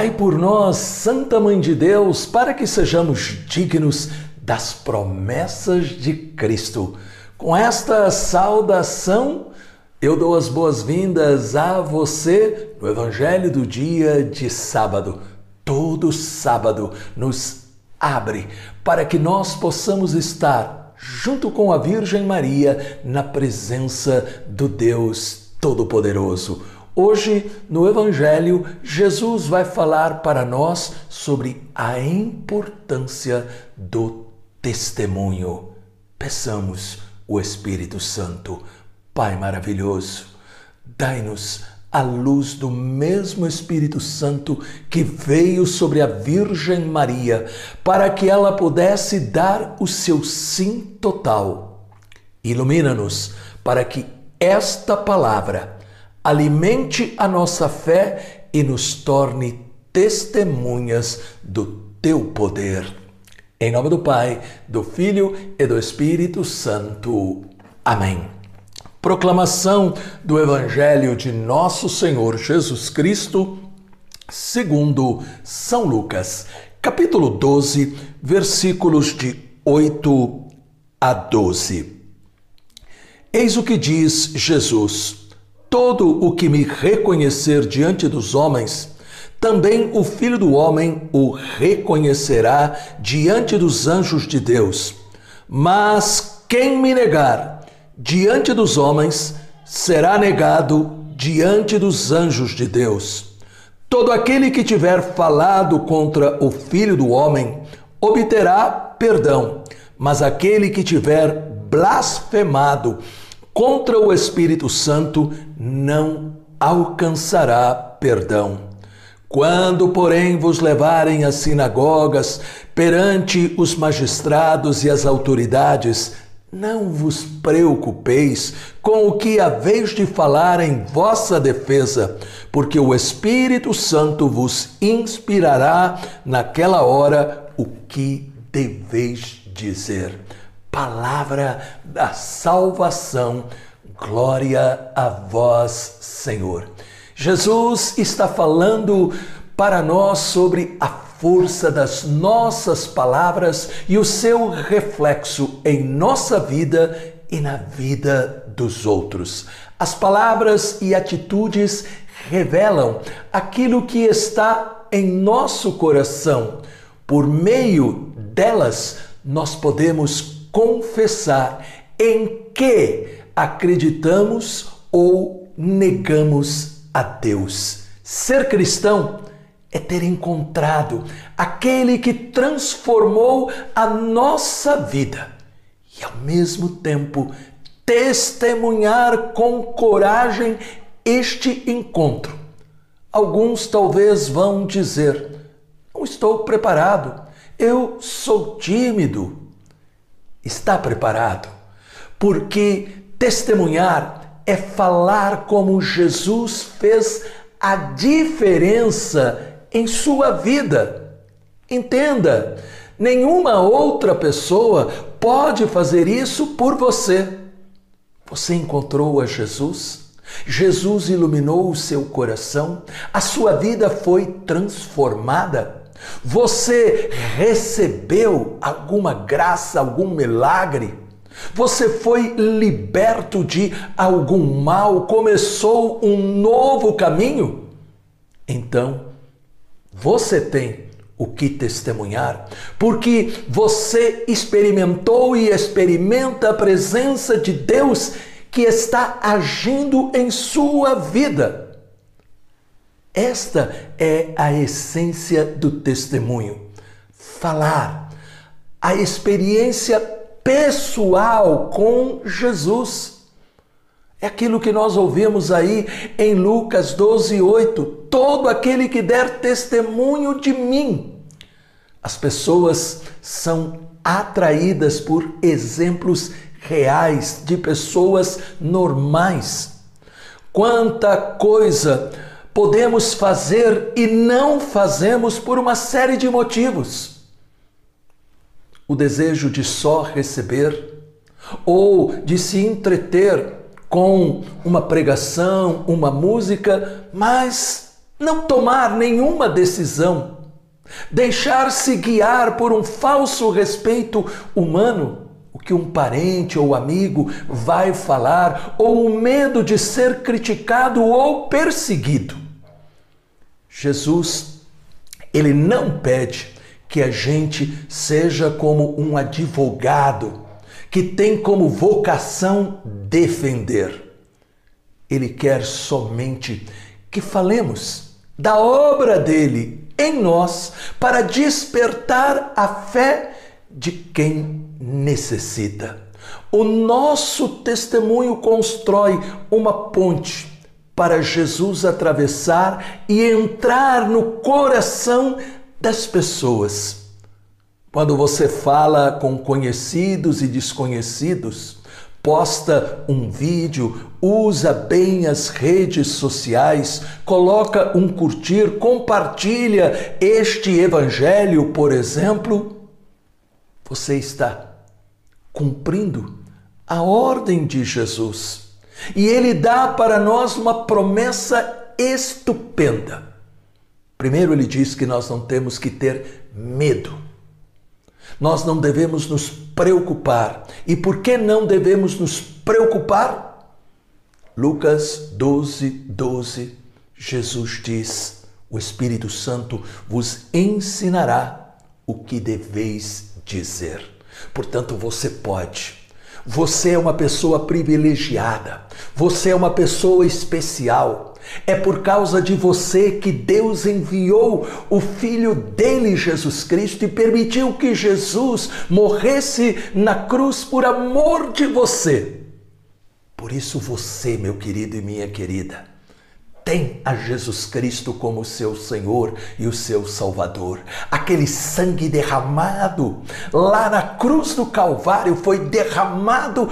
Rogai por nós, Santa Mãe de Deus, para que sejamos dignos das promessas de Cristo. Com esta saudação, eu dou as boas-vindas a você no Evangelho do dia de sábado. Todo sábado nos abre para que nós possamos estar junto com a Virgem Maria na presença do Deus Todo-Poderoso. Hoje, no Evangelho, Jesus vai falar para nós sobre a importância do testemunho. Peçamos o Espírito Santo, Pai maravilhoso, dai-nos a luz do mesmo Espírito Santo que veio sobre a Virgem Maria, para que ela pudesse dar o seu sim total. Ilumina-nos para que esta palavra alimente a nossa fé e nos torne testemunhas do teu poder. Em nome do Pai, do Filho e do Espírito Santo. Amém. Proclamação do Evangelho de Nosso Senhor Jesus Cristo, segundo São Lucas, capítulo 12, versículos de 8 a 12. Eis o que diz Jesus Todo o que me reconhecer diante dos homens, também o Filho do Homem o reconhecerá diante dos anjos de Deus. Mas quem me negar diante dos homens, será negado diante dos anjos de Deus. Todo aquele que tiver falado contra o Filho do Homem obterá perdão, mas aquele que tiver blasfemado contra o Espírito Santo não alcançará perdão. Quando, porém, vos levarem às sinagogas, perante os magistrados e as autoridades, não vos preocupeis com o que haveis de falar em vossa defesa, porque o Espírito Santo vos inspirará naquela hora o que deveis dizer palavra da salvação. Glória a vós, Senhor. Jesus está falando para nós sobre a força das nossas palavras e o seu reflexo em nossa vida e na vida dos outros. As palavras e atitudes revelam aquilo que está em nosso coração. Por meio delas, nós podemos confessar em que acreditamos ou negamos a Deus. Ser cristão é ter encontrado aquele que transformou a nossa vida e, ao mesmo tempo, testemunhar com coragem este encontro. Alguns talvez vão dizer: não estou preparado, eu sou tímido, está preparado, porque testemunhar é falar como Jesus fez a diferença em sua vida. Entenda, nenhuma outra pessoa pode fazer isso por você. Você encontrou a Jesus? Jesus iluminou o seu coração, a sua vida foi transformada. Você recebeu alguma graça, algum milagre? Você foi liberto de algum mal? Começou um novo caminho? Então, você tem o que testemunhar, porque você experimentou e experimenta a presença de Deus que está agindo em sua vida. Esta é a essência do testemunho. Falar a experiência pessoal com Jesus. É aquilo que nós ouvimos aí em Lucas 12, 8. Todo aquele que der testemunho de mim. As pessoas são atraídas por exemplos reais de pessoas normais. Quanta coisa podemos fazer e não fazemos por uma série de motivos. O desejo de só receber ou de se entreter com uma pregação, uma música, mas não tomar nenhuma decisão, deixar-se guiar por um falso respeito humano, o que um parente ou amigo vai falar, ou o medo de ser criticado ou perseguido. Jesus, ele não pede que a gente seja como um advogado que tem como vocação defender. Ele quer somente que falemos da obra dele em nós para despertar a fé de quem necessita. O nosso testemunho constrói uma ponte para Jesus atravessar e entrar no coração das pessoas. Quando você fala com conhecidos e desconhecidos, posta um vídeo, usa bem as redes sociais, coloca um curtir, compartilha este evangelho, por exemplo, você está cumprindo a ordem de Jesus. E ele dá para nós uma promessa estupenda. Primeiro, ele diz que nós não temos que ter medo. Nós não devemos nos preocupar. E por que não devemos nos preocupar? Lucas 12, 12, Jesus diz: O Espírito Santo vos ensinará o que deveis dizer. Portanto, você pode. Você é uma pessoa privilegiada. Você é uma pessoa especial. É por causa de você que Deus enviou o Filho dele, Jesus Cristo, e permitiu que Jesus morresse na cruz por amor de você. Por isso, você, meu querido e minha querida, tem a Jesus Cristo como seu Senhor e o seu Salvador. Aquele sangue derramado lá na cruz do Calvário foi derramado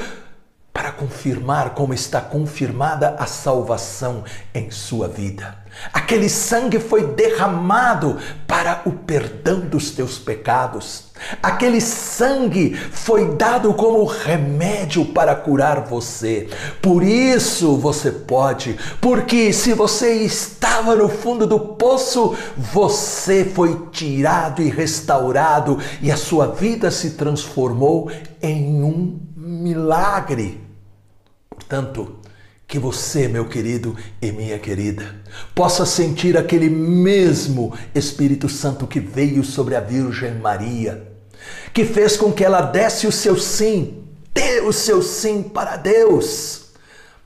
para confirmar como está confirmada a salvação em sua vida. Aquele sangue foi derramado para o perdão dos teus pecados. Aquele sangue foi dado como remédio para curar você. Por isso você pode, porque se você estava no fundo do poço, você foi tirado e restaurado e a sua vida se transformou em um milagre. Portanto, que você, meu querido e minha querida, possa sentir aquele mesmo Espírito Santo que veio sobre a Virgem Maria, que fez com que ela desse o seu sim, dê o seu sim para Deus.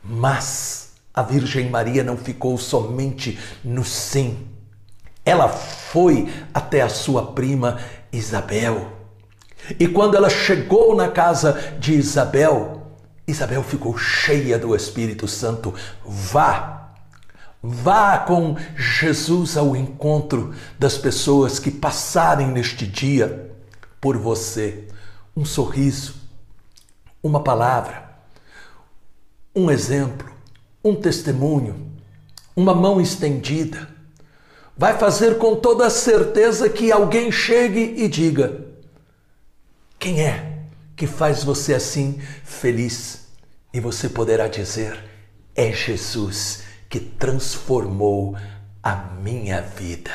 Mas a Virgem Maria não ficou somente no sim. Ela foi até a sua prima Isabel. E quando ela chegou na casa de Isabel, Isabel ficou cheia do Espírito Santo. Vá, vá com Jesus ao encontro das pessoas que passarem neste dia por você. Um sorriso, uma palavra, um exemplo, um testemunho, uma mão estendida. Vai fazer com toda certeza que alguém chegue e diga: Quem é? que faz você assim feliz. E você poderá dizer: é Jesus que transformou a minha vida.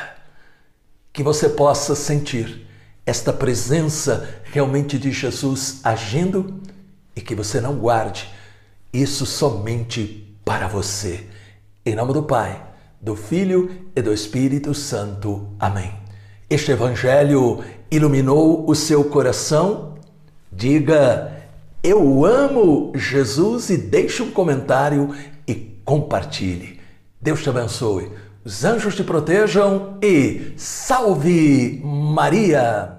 Que você possa sentir esta presença realmente de Jesus agindo e que você não guarde isso somente para você. Em nome do Pai, do Filho e do Espírito Santo. Amém. Este Evangelho iluminou o seu coração Diga eu amo Jesus e deixe um comentário e compartilhe. Deus te abençoe, os anjos te protejam e salve Maria!